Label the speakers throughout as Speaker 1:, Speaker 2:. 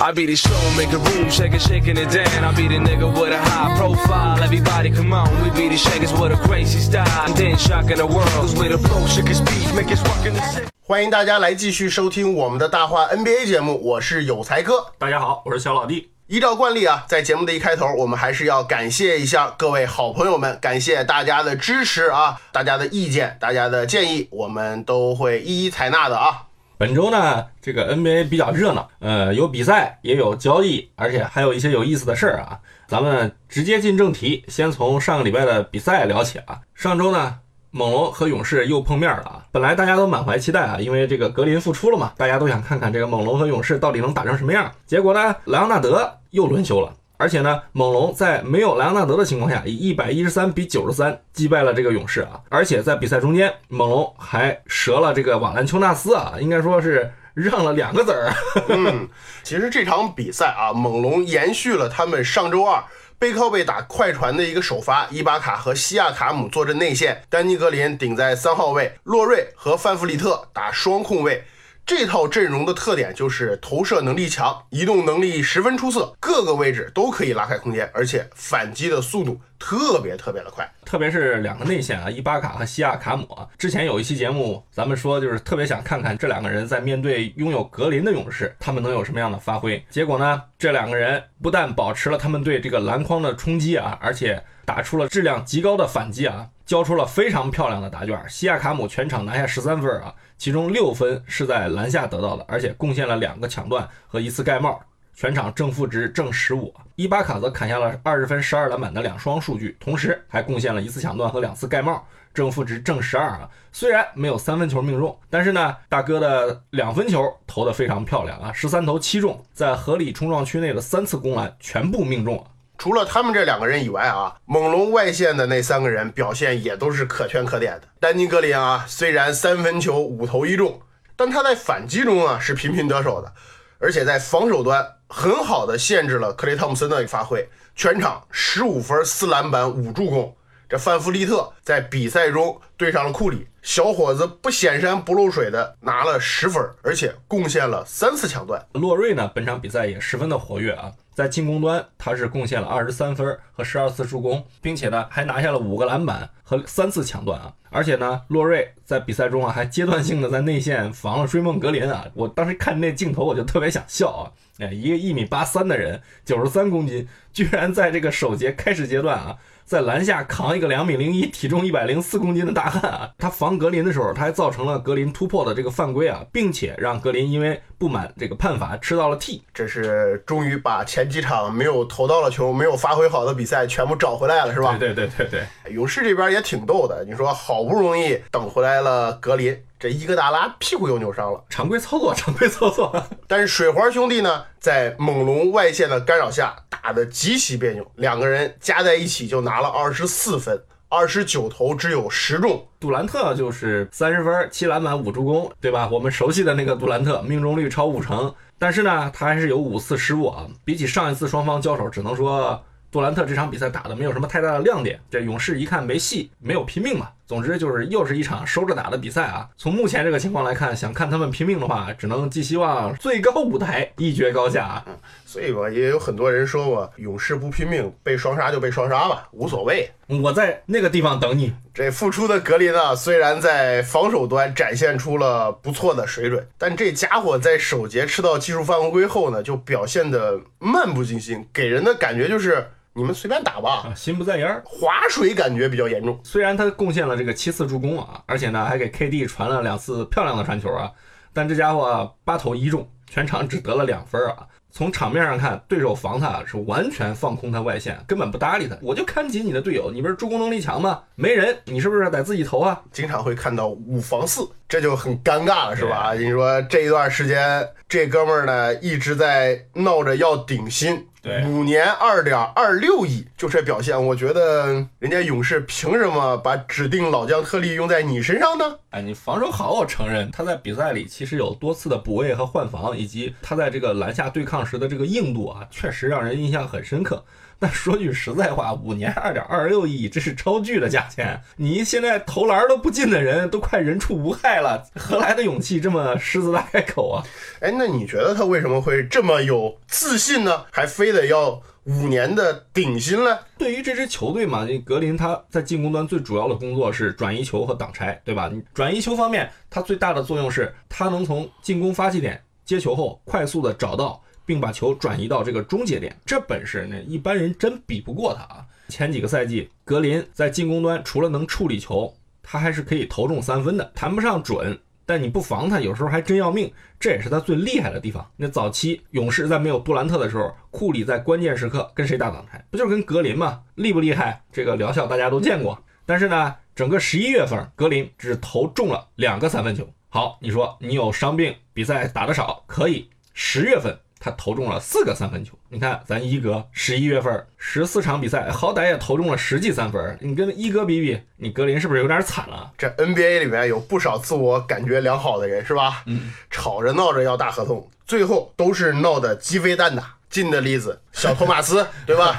Speaker 1: I be the show, make a room, shaking, shaking it down. I be the nigga with a high profile. Everybody come on, we be the shakers with a crazy style. And then shocking the world, cause we the flow, shaking speed, make his rockin' the city.
Speaker 2: 欢迎大家来继续收听我们的大话 NBA 节目，我是有才哥。
Speaker 3: 大家好，我是小老弟。
Speaker 2: 依照惯例啊，在节目的一开头，我们还是要感谢一下各位好朋友们，感谢大家的支持啊，大家的意见、大家的建议，我们都会一一采纳的啊。
Speaker 3: 本周呢，这个 NBA 比较热闹，呃，有比赛，也有交易，而且还有一些有意思的事儿啊。咱们直接进正题，先从上个礼拜的比赛聊起啊。上周呢，猛龙和勇士又碰面了啊。本来大家都满怀期待啊，因为这个格林复出了嘛，大家都想看看这个猛龙和勇士到底能打成什么样。结果呢，莱昂纳德又轮休了。而且呢，猛龙在没有莱昂纳德的情况下，以一百一十三比九十三击败了这个勇士啊！而且在比赛中间，猛龙还折了这个瓦兰丘纳斯啊，应该说是让了两个子儿。
Speaker 2: 嗯，其实这场比赛啊，猛龙延续了他们上周二背靠背打快船的一个首发，伊巴卡和西亚卡姆坐镇内线，丹尼格林顶在三号位，洛瑞和范弗里特打双控卫。这套阵容的特点就是投射能力强，移动能力十分出色，各个位置都可以拉开空间，而且反击的速度特别特别的快。
Speaker 3: 特别是两个内线啊，伊巴卡和西亚卡姆啊。之前有一期节目，咱们说就是特别想看看这两个人在面对拥有格林的勇士，他们能有什么样的发挥。结果呢，这两个人不但保持了他们对这个篮筐的冲击啊，而且打出了质量极高的反击啊，交出了非常漂亮的答卷。西亚卡姆全场拿下十三分啊，其中六分是在篮下得到的，而且贡献了两个抢断和一次盖帽。全场正负值正十五，伊巴卡则砍下了二十分、十二篮板的两双数据，同时还贡献了一次抢断和两次盖帽，正负值正十二啊。虽然没有三分球命中，但是呢，大哥的两分球投得非常漂亮啊，十三投七中，在合理冲撞区内的三次攻篮全部命中了。
Speaker 2: 除了他们这两个人以外啊，猛龙外线的那三个人表现也都是可圈可点的。丹尼格林啊，虽然三分球五投一中，但他在反击中啊是频频得手的，而且在防守端。很好的限制了克雷汤姆森的发挥，全场十五分、四篮板、五助攻。这范弗利特在比赛中对上了库里，小伙子不显山不漏水的拿了十分，而且贡献了三次抢断。
Speaker 3: 洛瑞呢，本场比赛也十分的活跃啊，在进攻端他是贡献了二十三分和十二次助攻，并且呢还拿下了五个篮板和三次抢断啊。而且呢，洛瑞在比赛中啊还阶段性的在内线防了追梦格林啊，我当时看那镜头我就特别想笑啊。哎，一个一米八三的人，九十三公斤，居然在这个首节开始阶段啊，在篮下扛一个两米零一、体重一百零四公斤的大汉啊！他防格林的时候，他还造成了格林突破的这个犯规啊，并且让格林因为不满这个判罚吃到了 T。
Speaker 2: 这是终于把前几场没有投到了球、没有发挥好的比赛全部找回来了，是吧？
Speaker 3: 对对对对
Speaker 2: 对。勇士这边也挺逗的，你说好不容易等回来了格林。这伊戈达拉屁股又扭伤了，
Speaker 3: 常规操作，常规操作。
Speaker 2: 但是水花兄弟呢，在猛龙外线的干扰下打得极其别扭，两个人加在一起就拿了二十四分，二十九投只有十中。
Speaker 3: 杜兰特就是三十分、七篮板、五助攻，对吧？我们熟悉的那个杜兰特，命中率超五成，但是呢，他还是有五次失误啊。比起上一次双方交手，只能说杜兰特这场比赛打的没有什么太大的亮点。这勇士一看没戏，没有拼命嘛。总之就是又是一场收着打的比赛啊！从目前这个情况来看，想看他们拼命的话，只能寄希望最高舞台一决高下啊！
Speaker 2: 所以吧，也有很多人说过，勇士不拼命，被双杀就被双杀吧，无所谓。
Speaker 3: 我在那个地方等你。
Speaker 2: 这复出的格林啊，虽然在防守端展现出了不错的水准，但这家伙在首节吃到技术犯规后呢，就表现得漫不经心，给人的感觉就是。你们随便打吧，
Speaker 3: 啊、心不在焉，
Speaker 2: 划水感觉比较严重。
Speaker 3: 虽然他贡献了这个七次助攻啊，而且呢还给 KD 传了两次漂亮的传球啊，但这家伙八投一中，全场只得了两分啊。从场面上看，对手防他是完全放空他外线，根本不搭理他。我就看紧你的队友，你不是助攻能力强吗？没人，你是不是得自己投啊？
Speaker 2: 经常会看到五防四，这就很尴尬了，是吧？你说这一段时间，这哥们儿呢一直在闹着要顶薪，
Speaker 3: 对
Speaker 2: 五年二点二六亿，就这表现，我觉得人家勇士凭什么把指定老将特例用在你身上呢？
Speaker 3: 哎，你防守好，我承认他在比赛里其实有多次的补位和换防，以及他在这个篮下对抗时的这个硬度啊，确实让人印象很深刻。但说句实在话，五年二点二六亿，这是超巨的价钱。你现在投篮都不进的人都快人畜无害了，何来的勇气这么狮子大开口啊？
Speaker 2: 哎，那你觉得他为什么会这么有自信呢？还非得要五年的顶薪呢？
Speaker 3: 对于这支球队嘛，格林他在进攻端最主要的工作是转移球和挡拆，对吧？你转移球方面，他最大的作用是他能从进攻发起点接球后快速的找到。并把球转移到这个终结点，这本事呢，一般人真比不过他啊！前几个赛季，格林在进攻端除了能处理球，他还是可以投中三分的，谈不上准，但你不防他，有时候还真要命。这也是他最厉害的地方。那早期勇士在没有杜兰特的时候，库里在关键时刻跟谁打挡拆？不就是跟格林吗？厉不厉害？这个疗效大家都见过。但是呢，整个十一月份，格林只投中了两个三分球。好，你说你有伤病，比赛打得少，可以。十月份。他投中了四个三分球，你看咱一哥十一月份十四场比赛，好歹也投中了十记三分。你跟一哥比比，你格林是不是有点惨了？
Speaker 2: 这 NBA 里面有不少自我感觉良好的人，是吧？
Speaker 3: 嗯，
Speaker 2: 吵着闹着要大合同，最后都是闹得鸡飞蛋打。近的例子，小托马斯，对吧？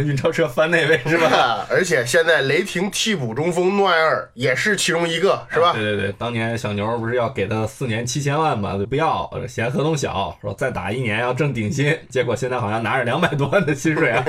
Speaker 3: 运钞车翻那位是吧？
Speaker 2: 而且现在雷霆替补中锋诺埃尔也是其中一个，是吧？
Speaker 3: 对对对，当年小牛不是要给他四年七千万吗？不要，嫌合同小，说再打一年要挣顶薪，结果现在好像拿着两百多万的薪水啊。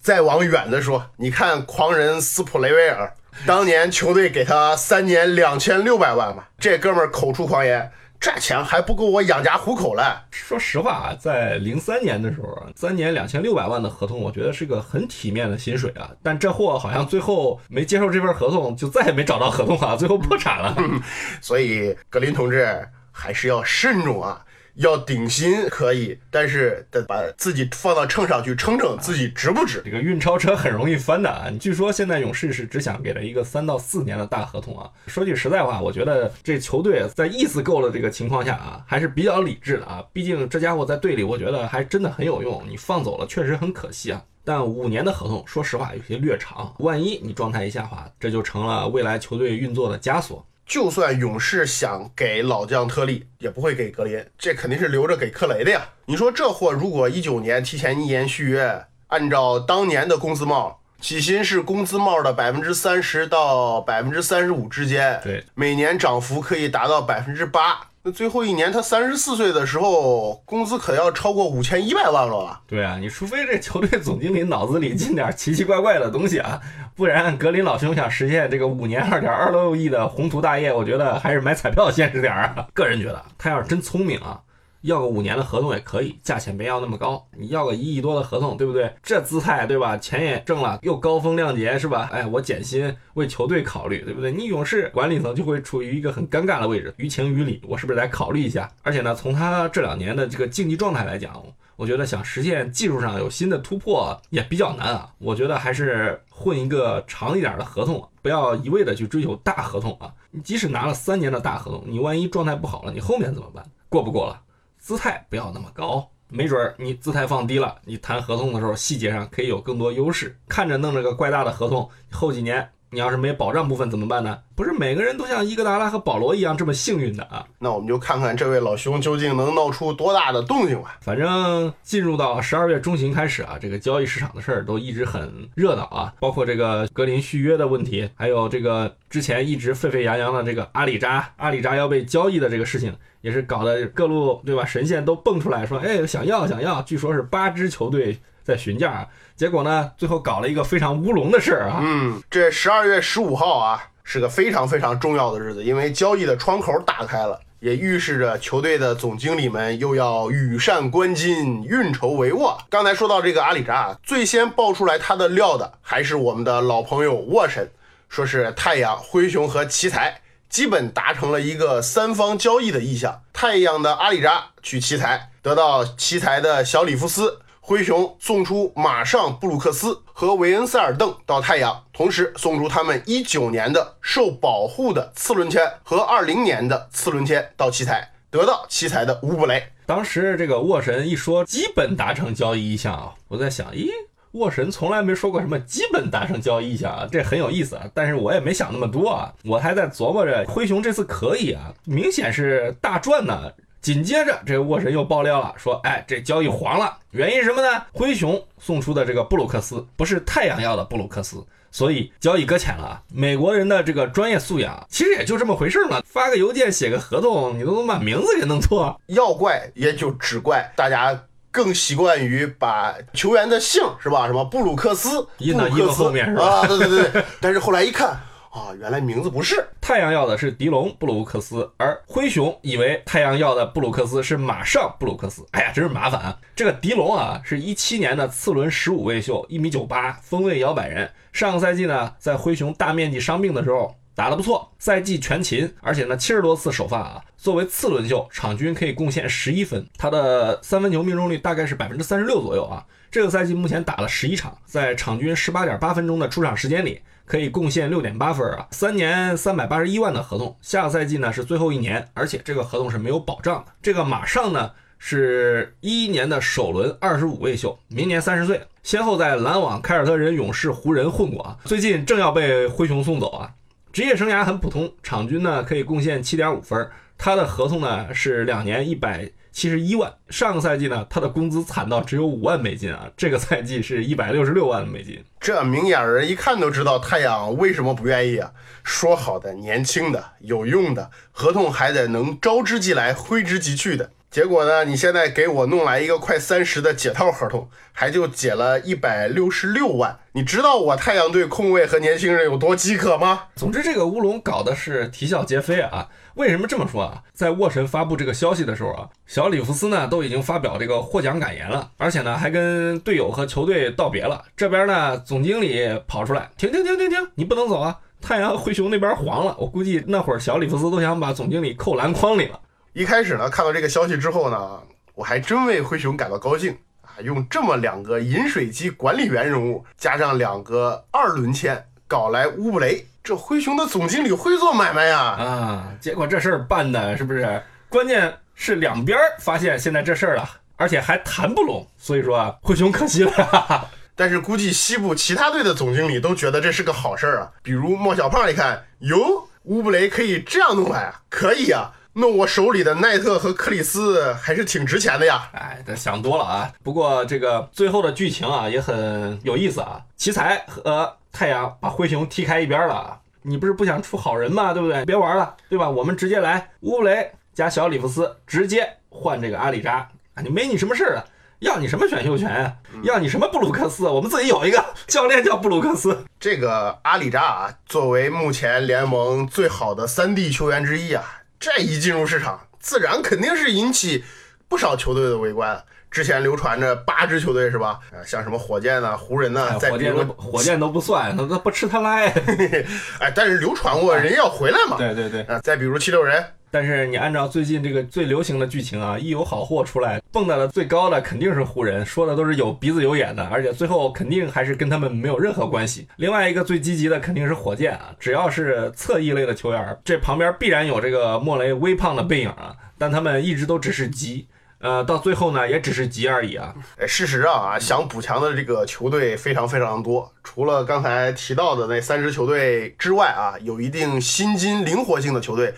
Speaker 2: 再往远的说，你看狂人斯普雷维尔，当年球队给他三年两千六百万嘛，这哥们儿口出狂言。这钱还不够我养家糊口嘞。
Speaker 3: 说实话啊，在零三年的时候，三年两千六百万的合同，我觉得是个很体面的薪水啊。但这货好像最后没接受这份合同，就再也没找到合同了，最后破产了。
Speaker 2: 所以格林同志还是要慎重啊。要顶薪可以，但是得把自己放到秤上去称称自己值不值。
Speaker 3: 这个运钞车很容易翻的啊！据说现在勇士是只想给他一个三到四年的大合同啊。说句实在话，我觉得这球队在意思够了这个情况下啊，还是比较理智的啊。毕竟这家伙在队里，我觉得还真的很有用。你放走了确实很可惜啊。但五年的合同，说实话有些略长，万一你状态一下滑，这就成了未来球队运作的枷锁。
Speaker 2: 就算勇士想给老将特例，也不会给格林，这肯定是留着给克雷的呀。你说这货如果一九年提前一年续约，按照当年的工资帽，起薪是工资帽的百分之三十到百分之三十五之间，
Speaker 3: 对，
Speaker 2: 每年涨幅可以达到百分之八。那最后一年，他三十四岁的时候，工资可要超过五千一百万了吧？
Speaker 3: 对啊，你除非这球队总经理脑子里进点奇奇怪怪的东西啊，不然格林老兄想实现这个五年二点二六亿的宏图大业，我觉得还是买彩票现实点啊。个人觉得，他要是真聪明啊。要个五年的合同也可以，价钱别要那么高。你要个一亿多的合同，对不对？这姿态，对吧？钱也挣了，又高风亮节，是吧？哎，我减薪为球队考虑，对不对？你勇士管理层就会处于一个很尴尬的位置，于情于理，我是不是得考虑一下？而且呢，从他这两年的这个竞技状态来讲，我觉得想实现技术上有新的突破也比较难啊。我觉得还是混一个长一点的合同，不要一味的去追求大合同啊。你即使拿了三年的大合同，你万一状态不好了，你后面怎么办？过不过了？姿态不要那么高，没准儿你姿态放低了，你谈合同的时候细节上可以有更多优势。看着弄着个怪大的合同，后几年。你要是没保障部分怎么办呢？不是每个人都像伊戈达拉和保罗一样这么幸运的啊。
Speaker 2: 那我们就看看这位老兄究竟能闹出多大的动静吧。
Speaker 3: 反正进入到十二月中旬开始啊，这个交易市场的事儿都一直很热闹啊，包括这个格林续约的问题，还有这个之前一直沸沸扬扬的这个阿里扎，阿里扎要被交易的这个事情，也是搞得各路对吧神仙都蹦出来说，哎，想要想要，据说是八支球队。在询价啊，结果呢，最后搞了一个非常乌龙的事儿啊。
Speaker 2: 嗯，这十二月十五号啊，是个非常非常重要的日子，因为交易的窗口打开了，也预示着球队的总经理们又要羽扇纶巾、运筹帷幄。刚才说到这个阿里扎，最先爆出来他的料的还是我们的老朋友沃神，说是太阳、灰熊和奇才基本达成了一个三方交易的意向，太阳的阿里扎去奇才，得到奇才的小里夫斯。灰熊送出马上布鲁克斯和韦恩塞尔邓到太阳，同时送出他们一九年的受保护的次轮签和二零年的次轮签到奇才，得到奇才的乌布雷。
Speaker 3: 当时这个沃神一说基本达成交易意向啊，我在想，咦，沃神从来没说过什么基本达成交易意向啊，这很有意思啊。但是我也没想那么多啊，我还在琢磨着灰熊这次可以啊，明显是大赚呢。紧接着，这个沃神又爆料了，说，哎，这交易黄了，原因是什么呢？灰熊送出的这个布鲁克斯不是太阳要的布鲁克斯，所以交易搁浅了啊。美国人的这个专业素养，其实也就这么回事嘛，发个邮件，写个合同，你都能把名字给弄错。
Speaker 2: 要怪也就只怪大家更习惯于把球员的姓是吧？什么布鲁克斯，
Speaker 3: 印到衣服
Speaker 2: 布鲁克斯
Speaker 3: 后面是吧
Speaker 2: 啊，对对对对。但是后来一看啊，原来名字不是。
Speaker 3: 太阳要的是迪隆布鲁克斯，而灰熊以为太阳要的布鲁克斯是马上布鲁克斯。哎呀，真是麻烦啊！这个迪隆啊，是一七年的次轮十五位秀，一米九八，锋位摇摆人。上个赛季呢，在灰熊大面积伤病的时候打得不错，赛季全勤，而且呢七十多次首发啊。作为次轮秀，场均可以贡献十一分，他的三分球命中率大概是百分之三十六左右啊。这个赛季目前打了十一场，在场均十八点八分钟的出场时间里。可以贡献六点八分啊，三年三百八十一万的合同，下个赛季呢是最后一年，而且这个合同是没有保障的。这个马上呢是一一年的首轮二十五位秀，明年三十岁，先后在篮网、凯尔特人、勇士、湖人混过啊，最近正要被灰熊送走啊。职业生涯很普通，场均呢可以贡献七点五分，他的合同呢是两年一百。七十一万，上个赛季呢，他的工资惨到只有五万美金啊，这个赛季是一百六十六万美金。
Speaker 2: 这明眼人一看都知道太阳为什么不愿意啊！说好的年轻的、有用的合同还得能招之即来、挥之即去的，结果呢，你现在给我弄来一个快三十的解套合同，还就解了一百六十六万。你知道我太阳队控卫和年轻人有多饥渴吗？
Speaker 3: 总之，这个乌龙搞的是啼笑皆非啊！为什么这么说啊？在沃神发布这个消息的时候啊，小里弗斯呢都已经发表这个获奖感言了，而且呢还跟队友和球队道别了。这边呢，总经理跑出来，停停停停停，你不能走啊！太阳灰熊那边黄了，我估计那会儿小里弗斯都想把总经理扣篮筐里了。
Speaker 2: 一开始呢，看到这个消息之后呢，我还真为灰熊感到高兴啊！用这么两个饮水机管理员人物，加上两个二轮签，搞来乌布雷，这灰熊的总经理会做买卖呀！
Speaker 3: 啊，结果这事儿办的是不是？关键是两边发现现在这事儿了，而且还谈不拢，所以说啊，灰熊可惜了。哈哈。
Speaker 2: 但是估计西部其他队的总经理都觉得这是个好事儿啊，比如莫小胖一看，哟，乌布雷可以这样弄来啊，可以啊。那我手里的奈特和克里斯还是挺值钱的呀！
Speaker 3: 哎，这想多了啊。不过这个最后的剧情啊也很有意思啊。奇才和太阳把灰熊踢开一边了。你不是不想出好人吗？对不对？别玩了，对吧？我们直接来乌布雷加小里弗斯，直接换这个阿里扎啊！你没你什么事儿了？要你什么选秀权啊？要你什么布鲁克斯？我们自己有一个 教练叫布鲁克斯。
Speaker 2: 这个阿里扎啊，作为目前联盟最好的三 D 球员之一啊。这一进入市场，自然肯定是引起不少球队的围观。之前流传着八支球队是吧？啊，像什么火箭呐、湖人呐，
Speaker 3: 火箭都火箭都不算，他他 不吃他赖。
Speaker 2: 哎，但是流传过人要回来嘛？
Speaker 3: 对对 对。
Speaker 2: 啊，再比如七六人。
Speaker 3: 但是你按照最近这个最流行的剧情啊，一有好货出来，蹦跶的最高的肯定是湖人，说的都是有鼻子有眼的，而且最后肯定还是跟他们没有任何关系。另外一个最积极的肯定是火箭啊，只要是侧翼类的球员，这旁边必然有这个莫雷微胖的背影啊，但他们一直都只是急，呃，到最后呢也只是急而已啊。
Speaker 2: 事实上啊，想补强的这个球队非常非常多，除了刚才提到的那三支球队之外啊，有一定薪金灵活性的球队。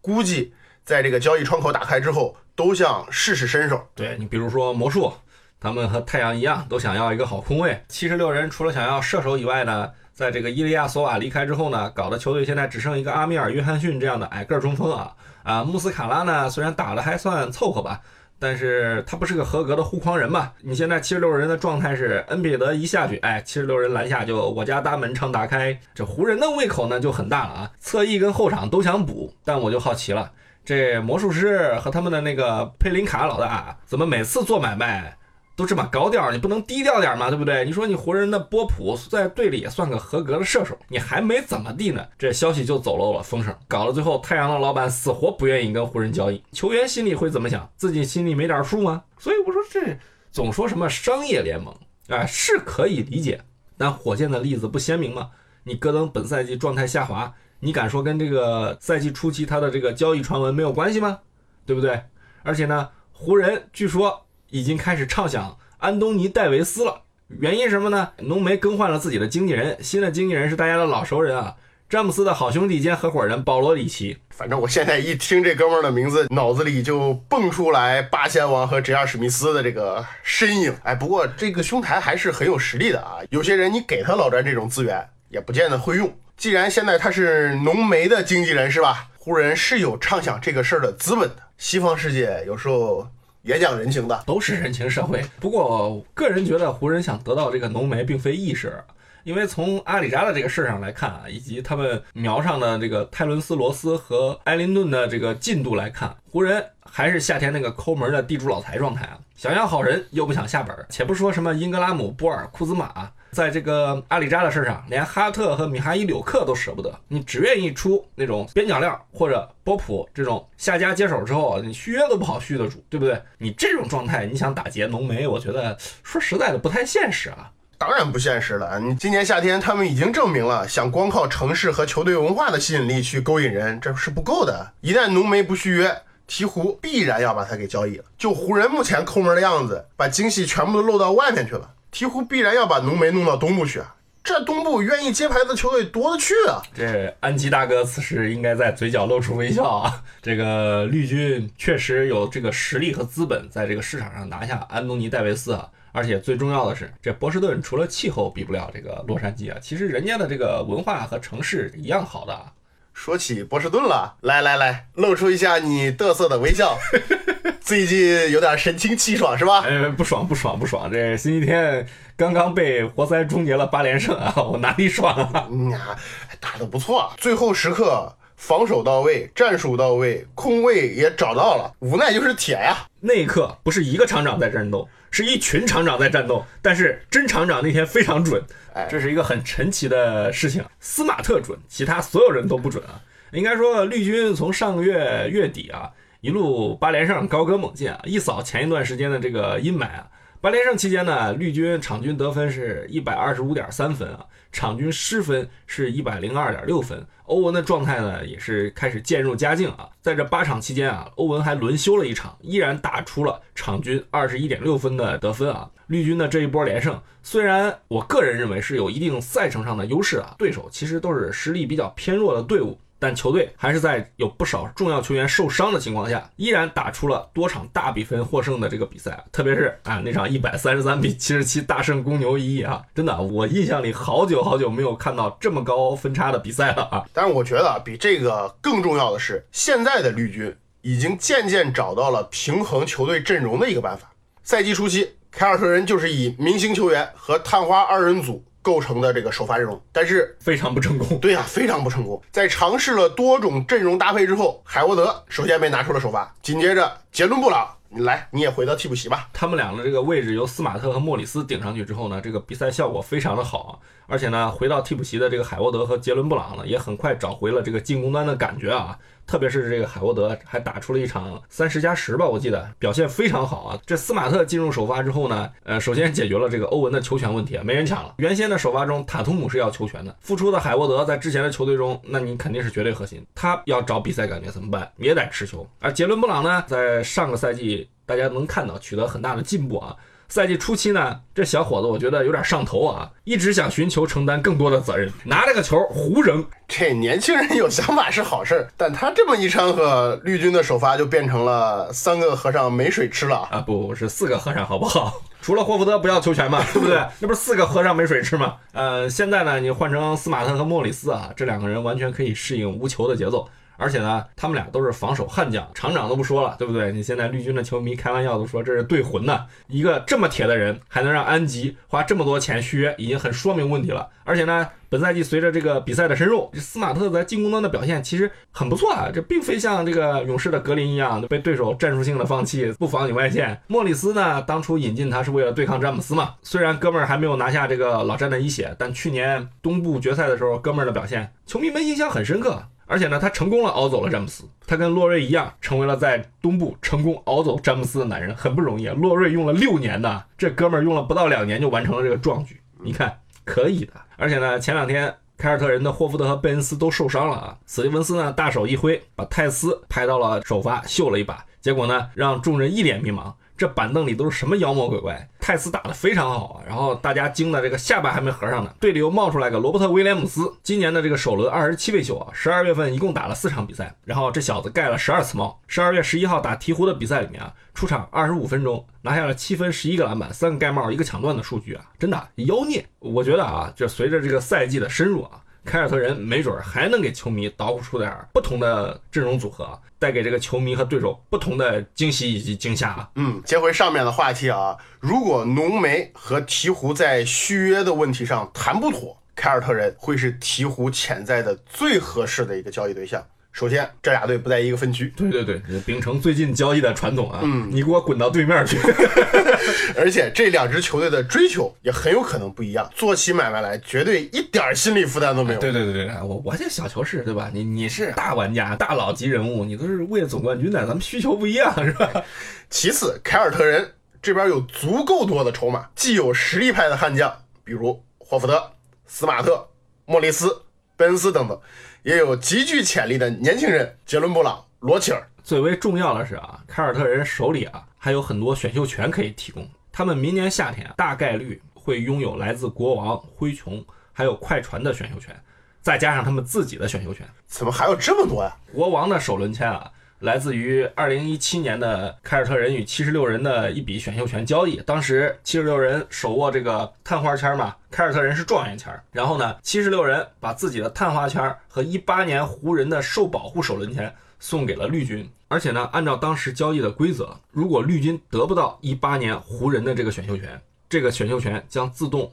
Speaker 2: 估计在这个交易窗口打开之后，都想试试身手。
Speaker 3: 对你，比如说魔术，他们和太阳一样，都想要一个好空位。七十六人除了想要射手以外呢，在这个伊利亚索瓦离开之后呢，搞得球队现在只剩一个阿米尔约翰逊这样的矮个中锋啊啊，穆斯卡拉呢虽然打的还算凑合吧。但是他不是个合格的护框人嘛？你现在七十六人的状态是恩比德一下去，哎，七十六人篮下就我家大门常打开。这湖人的胃口呢就很大了啊，侧翼跟后场都想补。但我就好奇了，这魔术师和他们的那个佩林卡老大怎么每次做买卖？都这么高调，你不能低调点吗？对不对？你说你湖人的波普在队里也算个合格的射手，你还没怎么地呢，这消息就走漏了风声，搞到最后太阳的老板死活不愿意跟湖人交易，球员心里会怎么想？自己心里没点数吗？所以我说这总说什么商业联盟啊，是可以理解，但火箭的例子不鲜明吗？你戈登本赛季状态下滑，你敢说跟这个赛季初期他的这个交易传闻没有关系吗？对不对？而且呢，湖人据说已经开始畅想安东尼戴维斯了，原因什么呢？浓眉更换了自己的经纪人，新的经纪人是大家的老熟人啊，詹姆斯的好兄弟兼合伙人保罗里奇。
Speaker 2: 反正我现在一听这哥们儿的名字，脑子里就蹦出来八仙王和 J.R. 史密斯的这个身影。哎，不过这个兄台还是很有实力的啊。有些人你给他老詹这种资源，也不见得会用。既然现在他是浓眉的经纪人，是吧？湖人是有畅想这个事儿的资本的。西方世界有时候也讲人情的，
Speaker 3: 都是人情社会。不过，个人觉得湖人想得到这个浓眉并非易事，因为从阿里扎的这个事上来看啊，以及他们瞄上的这个泰伦斯罗斯和埃林顿的这个进度来看，湖人还是夏天那个抠门的地主老财状态啊，想要好人又不想下本。且不说什么英格拉姆、波尔、库兹马。在这个阿里扎的事上，连哈特和米哈伊柳克都舍不得，你只愿意出那种边角料或者波普这种下家接手之后，你续约都不好续得住，对不对？你这种状态，你想打劫浓眉，我觉得说实在的不太现实啊。
Speaker 2: 当然不现实了，你今年夏天他们已经证明了，想光靠城市和球队文化的吸引力去勾引人，这是不够的。一旦浓眉不续约，鹈鹕必然要把他给交易了。就湖人目前抠门的样子，把精细全部都漏到外面去了。鹈鹕必然要把浓眉弄到东部去啊！这东部愿意接牌的球队多了去啊！
Speaker 3: 这安吉大哥此时应该在嘴角露出微笑啊！这个绿军确实有这个实力和资本，在这个市场上拿下安东尼戴维斯啊！而且最重要的是，这波士顿除了气候比不了这个洛杉矶啊，其实人家的这个文化和城市一样好的啊！
Speaker 2: 说起波士顿了，来来来，露出一下你得瑟的微笑。最近有点神清气爽是吧？
Speaker 3: 哎，不爽不爽不爽！这星期天刚刚被活塞终结了八连胜啊，我哪里爽啊？
Speaker 2: 呀，打得不错，最后时刻防守到位，战术到位，空位也找到了，无奈就是铁呀。
Speaker 3: 那一刻不是一个厂长在战斗，是一群厂长在战斗，但是真厂长那天非常准，哎，这是一个很神奇的事情。斯马特准，其他所有人都不准啊。应该说绿军从上个月月底啊。一路八连胜，高歌猛进啊！一扫前一段时间的这个阴霾啊！八连胜期间呢，绿军场均得分是一百二十五点三分啊，场均失分是一百零二点六分。欧文的状态呢，也是开始渐入佳境啊！在这八场期间啊，欧文还轮休了一场，依然打出了场均二十一点六分的得分啊！绿军的这一波连胜，虽然我个人认为是有一定赛程上的优势啊，对手其实都是实力比较偏弱的队伍。但球队还是在有不少重要球员受伤的情况下，依然打出了多场大比分获胜的这个比赛。特别是啊，那场一百三十三比七十七大胜公牛一啊，真的，我印象里好久好久没有看到这么高分差的比赛了啊。
Speaker 2: 但是我觉得比这个更重要的是，现在的绿军已经渐渐找到了平衡球队阵容的一个办法。赛季初期，凯尔特人就是以明星球员和探花二人组。构成的这个首发阵容，但是
Speaker 3: 非常不成功。
Speaker 2: 对呀，非常不成功。在尝试了多种阵容搭配之后，海沃德首先被拿出了首发，紧接着杰伦布朗，你来，你也回到替补席吧。
Speaker 3: 他们俩的这个位置由斯马特和莫里斯顶上去之后呢，这个比赛效果非常的好啊。而且呢，回到替补席的这个海沃德和杰伦布朗呢，也很快找回了这个进攻端的感觉啊。特别是这个海沃德还打出了一场三十加十吧，我记得表现非常好啊。这斯马特进入首发之后呢，呃，首先解决了这个欧文的球权问题啊，没人抢了。原先的首发中，塔图姆是要球权的，复出的海沃德在之前的球队中，那你肯定是绝对核心，他要找比赛感觉怎么办？也得持球。而杰伦布朗呢，在上个赛季大家能看到取得很大的进步啊。赛季初期呢，这小伙子我觉得有点上头啊，一直想寻求承担更多的责任，拿着个球胡扔。
Speaker 2: 这年轻人有想法是好事，但他这么一掺和，绿军的首发就变成了三个和尚没水吃了
Speaker 3: 啊！不是四个和尚好不好？除了霍福德不要球权嘛，对不对？那不是四个和尚没水吃吗？呃，现在呢，你换成斯马特和莫里斯啊，这两个人完全可以适应无球的节奏。而且呢，他们俩都是防守悍将，厂长都不说了，对不对？你现在绿军的球迷开玩笑都说这是对魂呢。一个这么铁的人，还能让安吉花这么多钱续约，已经很说明问题了。而且呢，本赛季随着这个比赛的深入，斯马特在进攻端的表现其实很不错啊。这并非像这个勇士的格林一样被对手战术性的放弃，不防你外线。莫里斯呢，当初引进他是为了对抗詹姆斯嘛。虽然哥们儿还没有拿下这个老詹的一血，但去年东部决赛的时候，哥们儿的表现，球迷们印象很深刻。而且呢，他成功了熬走了詹姆斯，他跟洛瑞一样，成为了在东部成功熬走詹姆斯的男人，很不容易啊。洛瑞用了六年呢，这哥们儿用了不到两年就完成了这个壮举，你看可以的。而且呢，前两天凯尔特人的霍福德和贝恩斯都受伤了啊，史蒂文斯呢大手一挥，把泰斯拍到了首发秀了一把，结果呢让众人一脸迷茫。这板凳里都是什么妖魔鬼怪？泰斯打得非常好啊，然后大家惊的这个下巴还没合上呢。队里又冒出来个罗伯特威廉姆斯，今年的这个首轮二十七位秀啊，十二月份一共打了四场比赛，然后这小子盖了十二次帽。十二月十一号打鹈鹕的比赛里面啊，出场二十五分钟，拿下了七分、十一个篮板、三个盖帽、一个抢断的数据啊，真的妖孽！我觉得啊，这随着这个赛季的深入啊。凯尔特人没准还能给球迷捣鼓出点不同的阵容组合，带给这个球迷和对手不同的惊喜以及惊吓啊！
Speaker 2: 嗯，接回上面的话题啊，如果浓眉和鹈鹕在续约的问题上谈不妥，凯尔特人会是鹈鹕潜在的最合适的一个交易对象。首先，这俩队不在一个分区。
Speaker 3: 对对对，秉承最近交易的传统啊，嗯，你给我滚到对面去。
Speaker 2: 而且这两支球队的追求也很有可能不一样，做起买卖来绝对一点心理负担都没有。
Speaker 3: 对对对对，我我这小球是对吧？你你是大玩家、大佬级人物，你都是为了总冠军的，咱们需求不一样是吧？
Speaker 2: 其次，凯尔特人这边有足够多的筹码，既有实力派的悍将，比如霍福德、斯马特、莫里斯、贝恩斯等等。也有极具潜力的年轻人，杰伦布朗、罗齐尔。
Speaker 3: 最为重要的是啊，凯尔特人手里啊还有很多选秀权可以提供。他们明年夏天大概率会拥有来自国王、灰熊还有快船的选秀权，再加上他们自己的选秀权。
Speaker 2: 怎么还有这么多呀？
Speaker 3: 国王的首轮签啊。来自于二零一七年的凯尔特人与七十六人的一笔选秀权交易，当时七十六人手握这个探花签嘛，凯尔特人是状元签。然后呢，七十六人把自己的探花签和一八年湖人的受保护首轮签送给了绿军，而且呢，按照当时交易的规则，如果绿军得不到一八年湖人的这个选秀权，这个选秀权将自动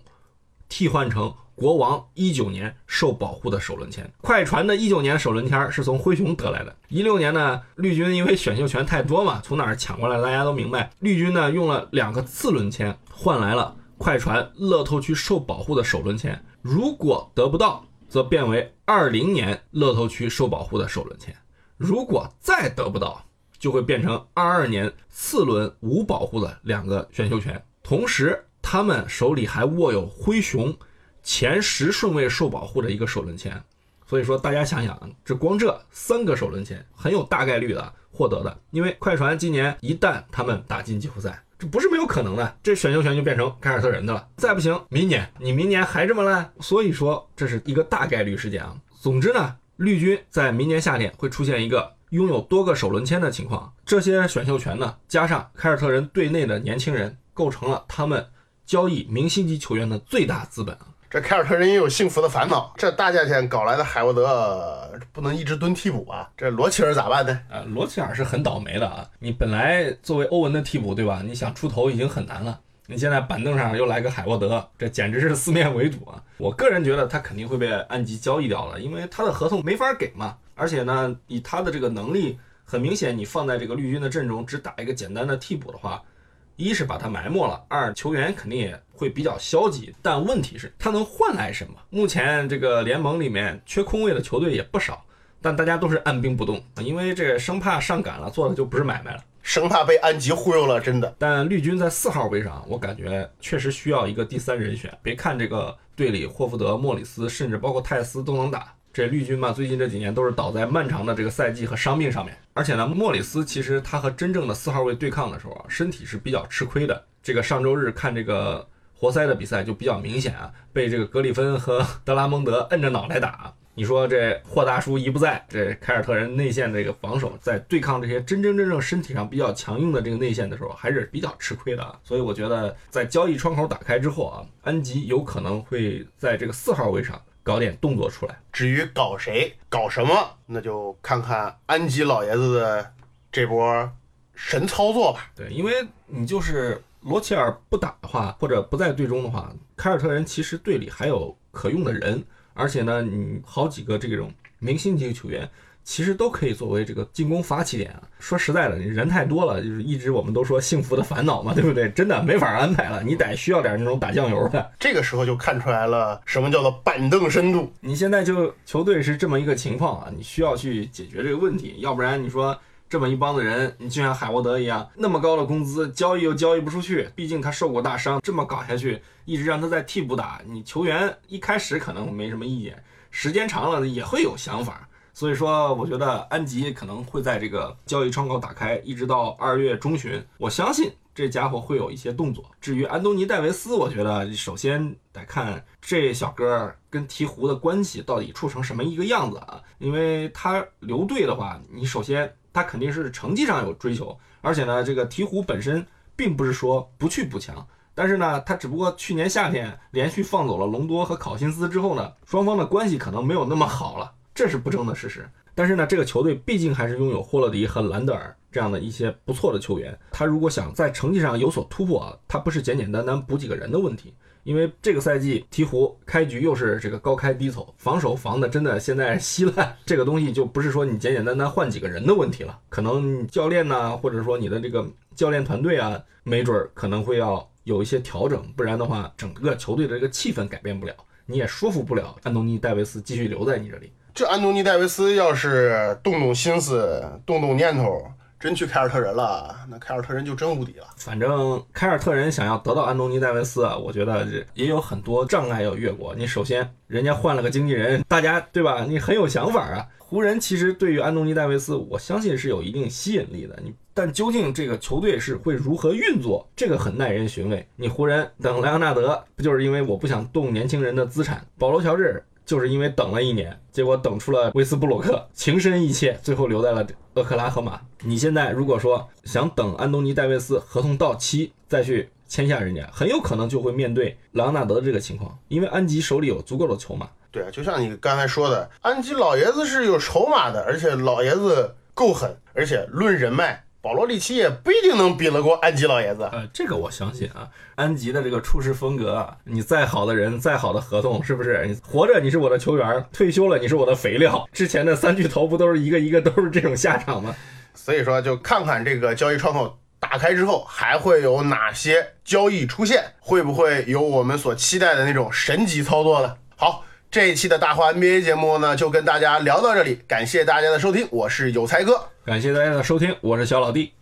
Speaker 3: 替换成。国王一九年受保护的首轮签，快船的一九年首轮签是从灰熊得来的。一六年呢，绿军因为选秀权太多嘛，从哪儿抢过来？大家都明白，绿军呢用了两个次轮签换来了快船乐透区受保护的首轮签。如果得不到，则变为二零年乐透区受保护的首轮签。如果再得不到，就会变成二二年次轮无保护的两个选秀权。同时，他们手里还握有灰熊。前十顺位受保护的一个首轮签，所以说大家想想，这光这三个首轮签很有大概率的获得的，因为快船今年一旦他们打进季后赛，这不是没有可能的，这选秀权就变成凯尔特人的了。再不行，明年你明年还这么烂，所以说这是一个大概率事件啊。总之呢，绿军在明年夏天会出现一个拥有多个首轮签的情况，这些选秀权呢，加上凯尔特人队内的年轻人，构成了他们交易明星级球员的最大资本啊。
Speaker 2: 这凯尔特人也有幸福的烦恼，这大价钱搞来的海沃德不能一直蹲替补啊！这罗齐尔咋办呢？
Speaker 3: 呃，罗齐尔是很倒霉的啊！你本来作为欧文的替补，对吧？你想出头已经很难了，你现在板凳上又来个海沃德，这简直是四面围堵啊！我个人觉得他肯定会被安吉交易掉了，因为他的合同没法给嘛。而且呢，以他的这个能力，很明显，你放在这个绿军的阵中只打一个简单的替补的话。一是把他埋没了，二球员肯定也会比较消极。但问题是，他能换来什么？目前这个联盟里面缺空位的球队也不少，但大家都是按兵不动，因为这生怕上赶了，做的就不是买卖了，
Speaker 2: 生怕被安吉忽悠了，真的。
Speaker 3: 但绿军在四号位上，我感觉确实需要一个第三人选。别看这个队里霍福德、莫里斯，甚至包括泰斯都能打。这绿军嘛，最近这几年都是倒在漫长的这个赛季和伤病上面。而且呢，莫里斯其实他和真正的四号位对抗的时候啊，身体是比较吃亏的。这个上周日看这个活塞的比赛就比较明显啊，被这个格里芬和 德拉蒙德摁着脑袋打。你说这霍大叔一不在，这凯尔特人内线这个防守在对抗这些真真正正身体上比较强硬的这个内线的时候，还是比较吃亏的啊。所以我觉得在交易窗口打开之后啊，安吉有可能会在这个四号位上。搞点动作出来，
Speaker 2: 至于搞谁、搞什么，那就看看安吉老爷子的这波神操作吧。
Speaker 3: 对，因为你就是罗齐尔不打的话，或者不在队中的话，凯尔特人其实队里还有可用的人，而且呢，你好几个这种明星级球员，其实都可以作为这个进攻发起点啊。说实在的，你人太多了，就是一直我们都说幸福的烦恼嘛，对不对？真的没法安排了，你得需要点那种打酱油的。
Speaker 2: 这个时候就看出来了什么叫做板凳深度。
Speaker 3: 你现在就球队是这么一个情况啊，你需要去解决这个问题，要不然你说。这么一帮子人，你就像海沃德一样，那么高的工资，交易又交易不出去，毕竟他受过大伤，这么搞下去，一直让他在替补打，你球员一开始可能没什么意见，时间长了也会有想法。所以说，我觉得安吉可能会在这个交易窗口打开，一直到二月中旬，我相信这家伙会有一些动作。至于安东尼戴维斯，我觉得首先得看这小哥跟鹈鹕的关系到底处成什么一个样子啊，因为他留队的话，你首先。他肯定是成绩上有追求，而且呢，这个鹈鹕本身并不是说不去补强，但是呢，他只不过去年夏天连续放走了隆多和考辛斯之后呢，双方的关系可能没有那么好了，这是不争的事实。但是呢，这个球队毕竟还是拥有霍勒迪和兰德尔这样的一些不错的球员，他如果想在成绩上有所突破啊，他不是简简单单补几个人的问题。因为这个赛季鹈鹕开局又是这个高开低走，防守防的真的现在稀烂，这个东西就不是说你简简单单换几个人的问题了，可能教练呢，或者说你的这个教练团队啊，没准可能会要有一些调整，不然的话，整个球队的这个气氛改变不了，你也说服不了安东尼戴维斯继续留在你这里。
Speaker 2: 这安东尼戴维斯要是动动心思，动动念头。真去凯尔特人了，那凯尔特人就真无敌了。
Speaker 3: 反正凯尔特人想要得到安东尼戴维斯啊，我觉得也有很多障碍要越过。你首先人家换了个经纪人，大家对吧？你很有想法啊。湖人其实对于安东尼戴维斯，我相信是有一定吸引力的。你但究竟这个球队是会如何运作，这个很耐人寻味。你湖人等莱昂纳德，不就是因为我不想动年轻人的资产？保罗乔治。就是因为等了一年，结果等出了威斯布鲁克，情深意切，最后留在了厄克拉荷马。你现在如果说想等安东尼戴维斯合同到期再去签下人家，很有可能就会面对莱昂纳德这个情况，因为安吉手里有足够的筹码。
Speaker 2: 对啊，就像你刚才说的，安吉老爷子是有筹码的，而且老爷子够狠，而且论人脉。保罗利奇也不一定能比得过安吉老爷子。
Speaker 3: 呃，这个我相信啊，安吉的这个处事风格，你再好的人，再好的合同，是不是？你活着你是我的球员，退休了你是我的肥料。之前的三巨头不都是一个一个都是这种下场吗？
Speaker 2: 所以说，就看看这个交易窗口打开之后，还会有哪些交易出现，会不会有我们所期待的那种神级操作呢？好，这一期的大话 NBA 节目呢，就跟大家聊到这里，感谢大家的收听，我是有才哥。
Speaker 3: 感谢大家的收听，我是小老弟。